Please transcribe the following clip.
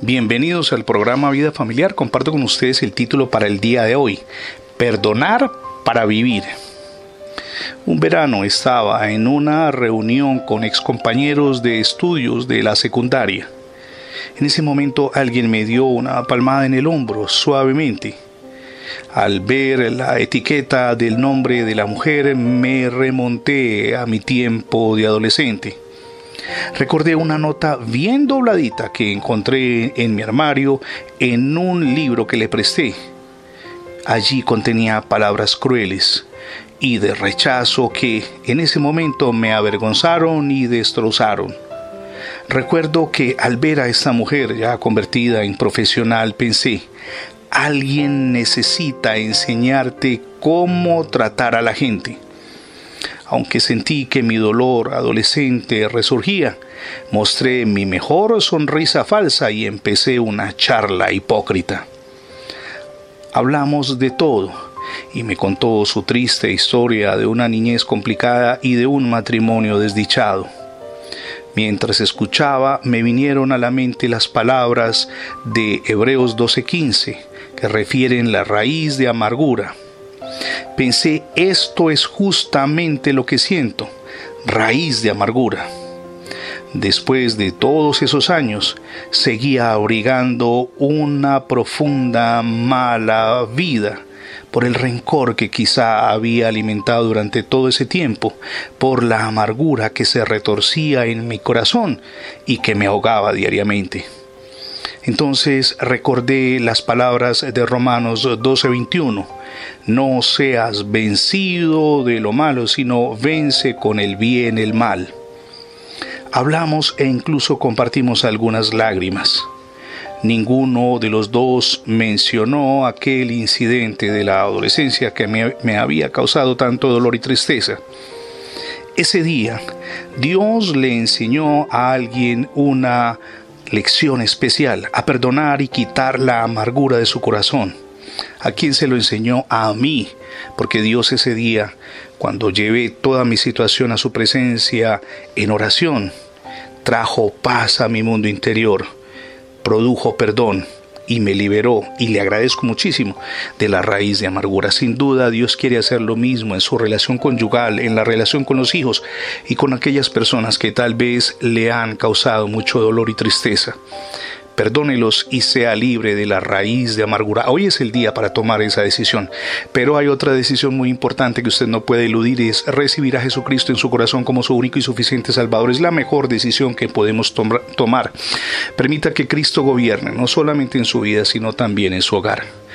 Bienvenidos al programa Vida Familiar. Comparto con ustedes el título para el día de hoy, Perdonar para vivir. Un verano estaba en una reunión con excompañeros de estudios de la secundaria. En ese momento alguien me dio una palmada en el hombro suavemente. Al ver la etiqueta del nombre de la mujer me remonté a mi tiempo de adolescente Recordé una nota bien dobladita que encontré en mi armario en un libro que le presté. Allí contenía palabras crueles y de rechazo que en ese momento me avergonzaron y destrozaron. Recuerdo que al ver a esta mujer ya convertida en profesional pensé, alguien necesita enseñarte cómo tratar a la gente aunque sentí que mi dolor adolescente resurgía, mostré mi mejor sonrisa falsa y empecé una charla hipócrita. Hablamos de todo y me contó su triste historia de una niñez complicada y de un matrimonio desdichado. Mientras escuchaba me vinieron a la mente las palabras de Hebreos 12:15 que refieren la raíz de amargura pensé, esto es justamente lo que siento, raíz de amargura. Después de todos esos años, seguía abrigando una profunda mala vida por el rencor que quizá había alimentado durante todo ese tiempo, por la amargura que se retorcía en mi corazón y que me ahogaba diariamente. Entonces recordé las palabras de Romanos 12:21. No seas vencido de lo malo, sino vence con el bien el mal. Hablamos e incluso compartimos algunas lágrimas. Ninguno de los dos mencionó aquel incidente de la adolescencia que me, había causado tanto dolor y tristeza. Ese día, Dios le enseñó a alguien una lección especial, a perdonar y quitar la amargura de su corazón. ¿A quién se lo enseñó? A mí, porque Dios ese día, cuando llevé toda mi situación a su presencia en oración, trajo paz a mi mundo interior, produjo perdón y me liberó y le agradezco muchísimo de la raíz de amargura. Sin duda Dios quiere hacer lo mismo en su relación conyugal, en la relación con los hijos y con aquellas personas que tal vez le han causado mucho dolor y tristeza perdónelos y sea libre de la raíz de amargura. Hoy es el día para tomar esa decisión, pero hay otra decisión muy importante que usted no puede eludir, es recibir a Jesucristo en su corazón como su único y suficiente Salvador. Es la mejor decisión que podemos tomar. Permita que Cristo gobierne, no solamente en su vida, sino también en su hogar.